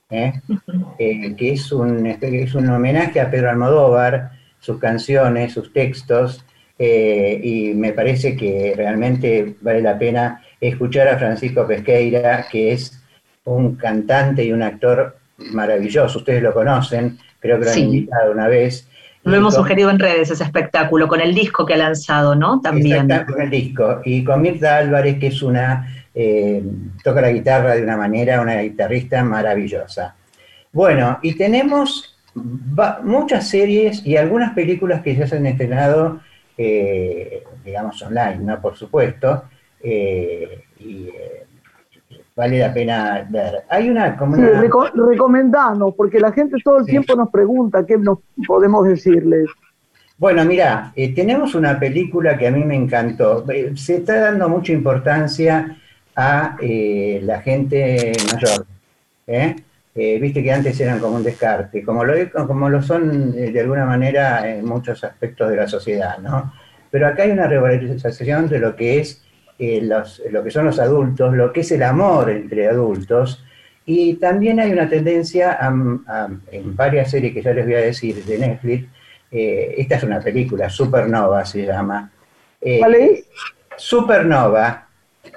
que es un, es un homenaje a Pedro Almodóvar, sus canciones, sus textos, eh, y me parece que realmente vale la pena escuchar a Francisco Pesqueira, que es un cantante y un actor maravilloso. Ustedes lo conocen, creo que lo han Sí. invitado una vez. Lo hemos con- sugerido en redes ese espectáculo, con el disco que ha lanzado, ¿no? También. Con el disco. Y con Mirta Álvarez, que es una, eh, toca la guitarra de una manera, una guitarrista maravillosa. Bueno, y tenemos muchas series y algunas películas que ya se han estrenado, eh, digamos, online, ¿no? Por supuesto. eh, y vale la pena ver. Hay una como Sí, una- reco- recomendanos, porque la gente todo el Sí. tiempo nos pregunta qué nos podemos decirles. Bueno, mira, eh, tenemos una película que a mí me encantó. Eh, Se está dando mucha importancia a eh, la gente mayor. Viste que antes eran como un descarte, como lo, como lo son de alguna manera en muchos aspectos de la sociedad, ¿no? Pero acá hay una revalorización de lo que es eh, los- lo que son los adultos, lo que es el amor entre adultos, y también hay una tendencia a- a- en varias series que ya les voy a decir de Netflix, eh, esta es una película, Supernova se llama. Eh. Supernova,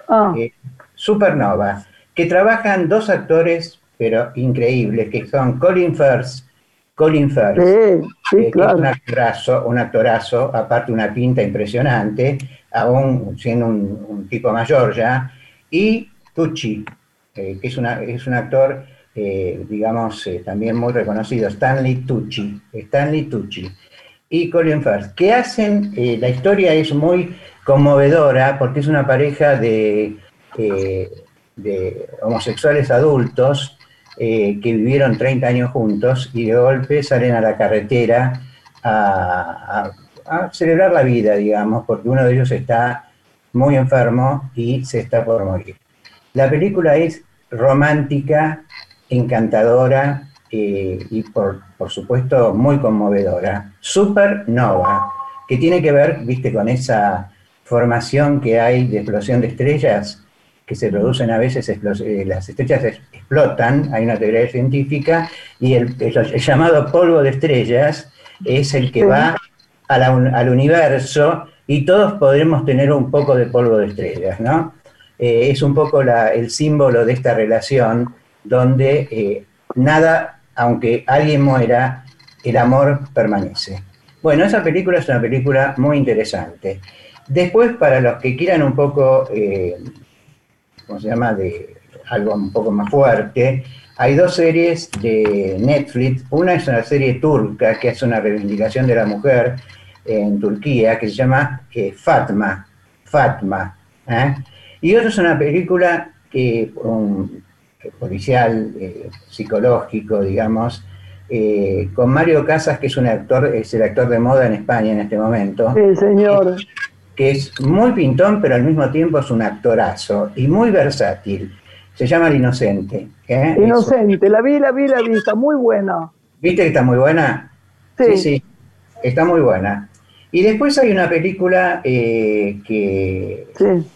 Ah, eh, Supernova, que trabajan dos actores, pero increíbles, que son Colin Firth, Colin Firth, sí, eh, sí, que es claro. un actorazo, un actorazo, aparte una pinta impresionante, aún siendo un, tipo mayor ya, y Tucci, eh, que es, es un actor, eh, digamos, eh, también muy reconocido, Stanley Tucci, Stanley Tucci, y Colin Firth, que hacen, la historia es muy conmovedora porque es una pareja de, de homosexuales adultos que vivieron 30 años juntos y de golpe salen a la carretera a- a celebrar la vida, digamos, porque uno de ellos está muy enfermo y se está por morir. La película es romántica, encantadora eh, y por, por supuesto muy conmovedora. Supernova, que tiene que ver, viste, con esa formación que hay de explosión de estrellas, que se producen a veces, eh, las estrellas es- explotan, hay una teoría científica, y el, el- el llamado polvo de estrellas es el que va a al universo y todos podremos tener un poco de polvo de estrellas, ¿no? Eh, es un poco el símbolo de esta relación donde eh, nada, aunque alguien muera, el amor permanece. Bueno, esa película es una película muy interesante. Después, para los que quieran un poco, eh, ¿cómo se llama?, de algo un poco más fuerte, hay dos series de Netflix. Una es una serie turca que hace una reivindicación de la mujer en Turquía, que se llama eh, Fatma. Fatma. ¿eh? Y otra es una película que, un, policial, eh, psicológico, digamos, eh, con Mario Casas, que es un actor, es el actor de moda en España en este momento Sí, señor. que es muy pintón, pero al mismo tiempo es un actorazo y muy versátil. Se llama El Inocente. Inocente, la vi, la vi, la vi, está muy buena. ¿Viste que está muy buena? Sí, sí, está muy buena. Y después hay una película eh, que, sí.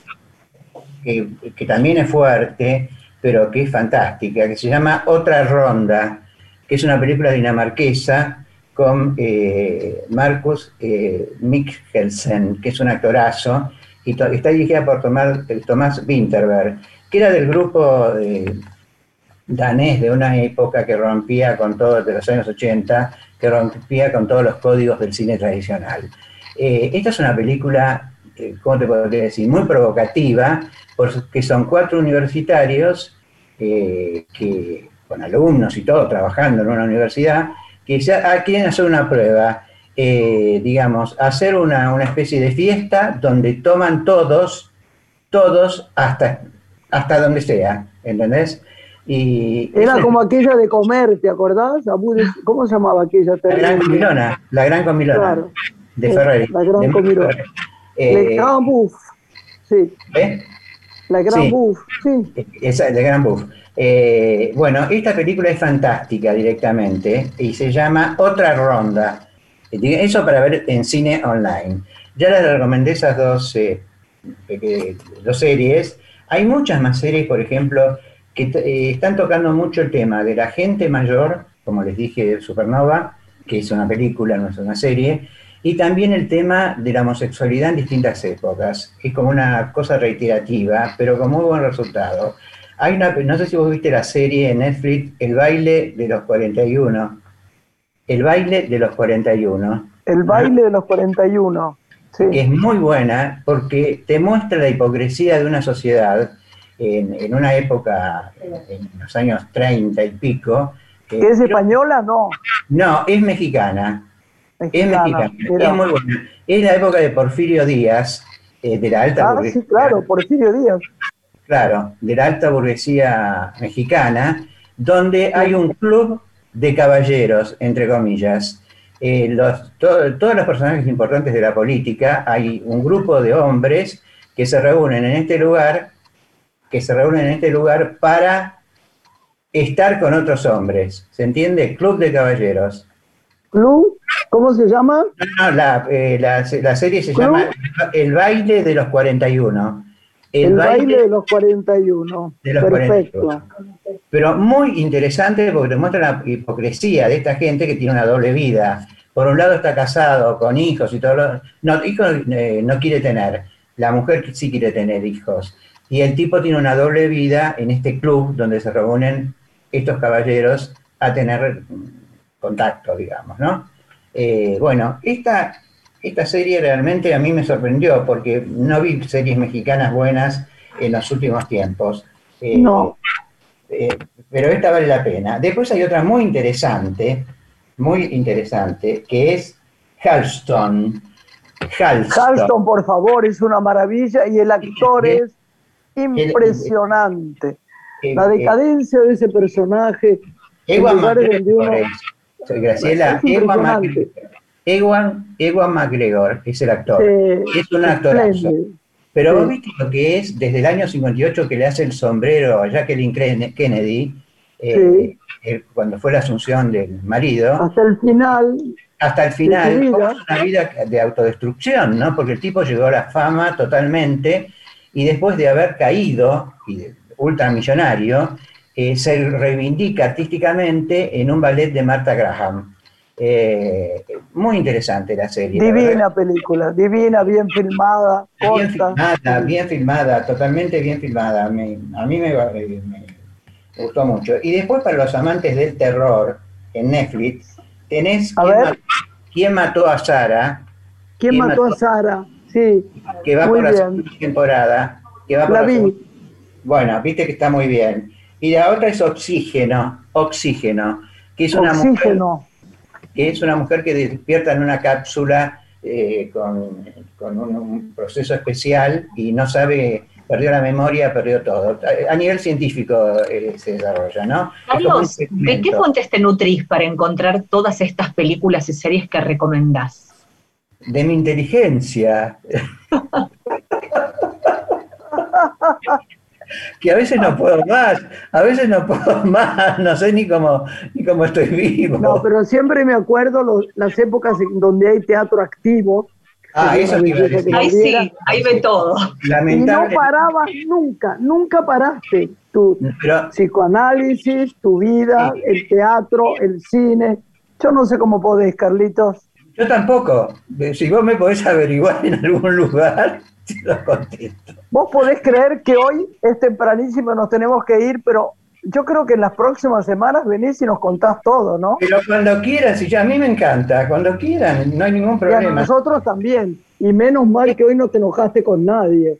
que, que también es fuerte, pero que es fantástica, que se llama Otra Ronda, que es una película dinamarquesa con eh, Marcus eh, Mikkelsen, que es un actorazo, y está dirigida por Tomás, Tomás Winterberg, que era del grupo eh, danés de una época que rompía con todo, de los años 80, que rompía con todos los códigos del cine tradicional. Eh, esta es una película, eh, ¿cómo te podría decir? Muy provocativa, porque son cuatro universitarios eh, que, con alumnos y todo, trabajando en una universidad, que ya ah, quieren hacer una prueba, digamos, hacer una, una especie de fiesta donde toman todos, todos hasta, hasta donde sea, ¿entendés? Y Era como aquella de comer, ¿te acordás? ¿Cómo se llamaba aquella? la gran comilona, la gran comilona Claro. de Sí, Ferreri. la gran comilona. Eh, Le Grand Bouffe. Sí, ¿eh? la Grand Sí. Bouffe, sí. Esa de Gran Buff. Eh, bueno, esta película es fantástica directamente y se llama Otra Ronda. Eh, Eso para ver en cine online. Ya les recomendé esas dos, eh, eh, dos series. Hay muchas más series, por ejemplo, que eh, están tocando mucho el tema de la gente mayor, como les dije, Supernova, que es una película, no es una serie, y también el tema de la homosexualidad en distintas épocas. Es como una cosa reiterativa, pero con muy buen resultado. Hay una, no sé si vos viste la serie en Netflix, El baile de los 41. El baile de los 41. El baile de los 41. Sí. que es muy buena porque te muestra la hipocresía de una sociedad en, en una época, en los años 30 y pico. que- ¿Que es española? No. No, es mexicana. Es Mexicana. es muy buena. Es la época de Porfirio Díaz, eh, de la alta Ah, burguesía. sí, claro, Porfirio Díaz. Claro, de la alta burguesía mexicana, donde hay un club de caballeros, entre comillas. Eh, los- to- todos los personajes importantes de la política, hay un grupo de hombres que se reúnen en este lugar, que se reúnen en este lugar para estar con otros hombres. ¿Se entiende? Club de caballeros. Club, ¿cómo se llama? No, no, la, eh, la- la serie se ¿Club? llama El baile de los 41. El, baile de los 41. de los Perfecto. 41. Pero muy interesante porque te muestra la hipocresía de esta gente que tiene una doble vida. Por un lado está casado, con hijos y todo lo... No, hijos eh, no quiere tener. La mujer sí quiere tener hijos. Y el tipo tiene una doble vida en este club donde se reúnen estos caballeros a tener mm, contacto, digamos, ¿no? Eh, bueno, esta, esta serie realmente a mí me sorprendió porque no vi series mexicanas buenas en los últimos tiempos. Eh, No. eh, pero esta vale la pena. Después hay otra muy interesante, muy interesante, que es Halston. Halston. Halston, por favor, es una maravilla y el actor es impresionante. La decadencia de ese personaje Ewan. McGregor Graciela, Ewan Ewan, McGregor es el actor. es un actorazo. Pero Sí. vos viste lo que es desde el año 58 que le hace el sombrero a Jacqueline Kennedy, eh, eh, cuando fue la asunción del marido, Hasta el final, hasta el final, una vida de autodestrucción, ¿no? Porque el tipo llegó a la fama totalmente y después de haber caído, ultramillonario, eh, se reivindica artísticamente en un ballet de Martha Graham. Eh, muy interesante la serie. la divina película, divina, bien filmada, Bien corta. filmada, bien filmada, totalmente bien filmada. Me- a mí me, eh, me gustó mucho. Y después para los amantes del terror, en Netflix, tenés A ¿Quién, ver. ma- quién mató a Sara, ¿Quién ¿Quién mató a? Sara? Sí, que va Muy por la bien. segunda temporada. Que va por la la vi. segunda- Bueno, viste que está muy bien. Y la otra es Oxígeno, Oxígeno, que es una mujer Oxígeno. que es una mujer que despierta en una cápsula eh, con, con un, un proceso especial y no sabe, perdió la memoria, perdió todo. A, a nivel científico eh, se desarrolla, ¿no? Carlos, ¿de qué fuentes te nutrís para encontrar todas estas películas y series que recomendás? De mi inteligencia. que a veces no puedo más, a veces no puedo más, no sé ni cómo, ni cómo estoy vivo. No, pero siempre me acuerdo los- las épocas en donde hay teatro activo. ah, eso es te iba a decir. Ahí sí, ahí ve todo. Y no parabas nunca, nunca paraste. Tu pero psicoanálisis, tu vida, el teatro, el cine. Yo no sé cómo podés, Carlitos. Yo tampoco. Si vos me podés averiguar en algún lugar, te lo contesto. Vos podés creer que hoy es tempranísimo, nos tenemos que ir, pero yo creo que en las próximas semanas venís y nos contás todo, ¿no? Pero cuando quieran, si ya a mí me encanta, cuando quieran, no hay ningún Y a problema. nosotros también. Y menos mal que hoy no te enojaste con nadie.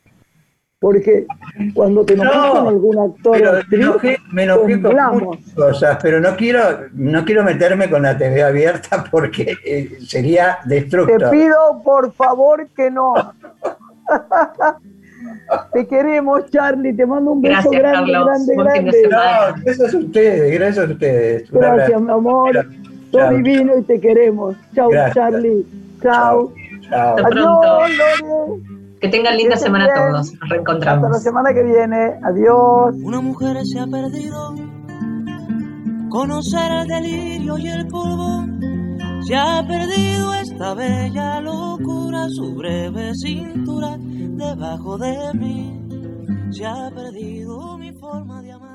Porque cuando te enojas No, con algún actor Pero o me actriz, enojé, me enojé con muchas cosas, pero no quiero, no quiero meterme con la TV abierta porque eh, sería te destructor. pido por favor que no. te queremos, Charlie. Te mando un beso Gracias, grande, Carlos. grande, Buen grande. No, gracias a ustedes, gracias a ustedes. Gracias, mi amor. Chao. divino y te queremos. Chau, Gracias. Charlie. Chao. Chao. Hasta pronto. Adiós, Lore. Que tengan linda Que semana bien. todos. Nos Hasta la reencontramos. semana que viene. Adiós. Una mujer se ha perdido. Conocer el delirio y el polvo. Se ha perdido esta bella locura, su breve cintura debajo de mí. Se ha perdido mi forma de amar.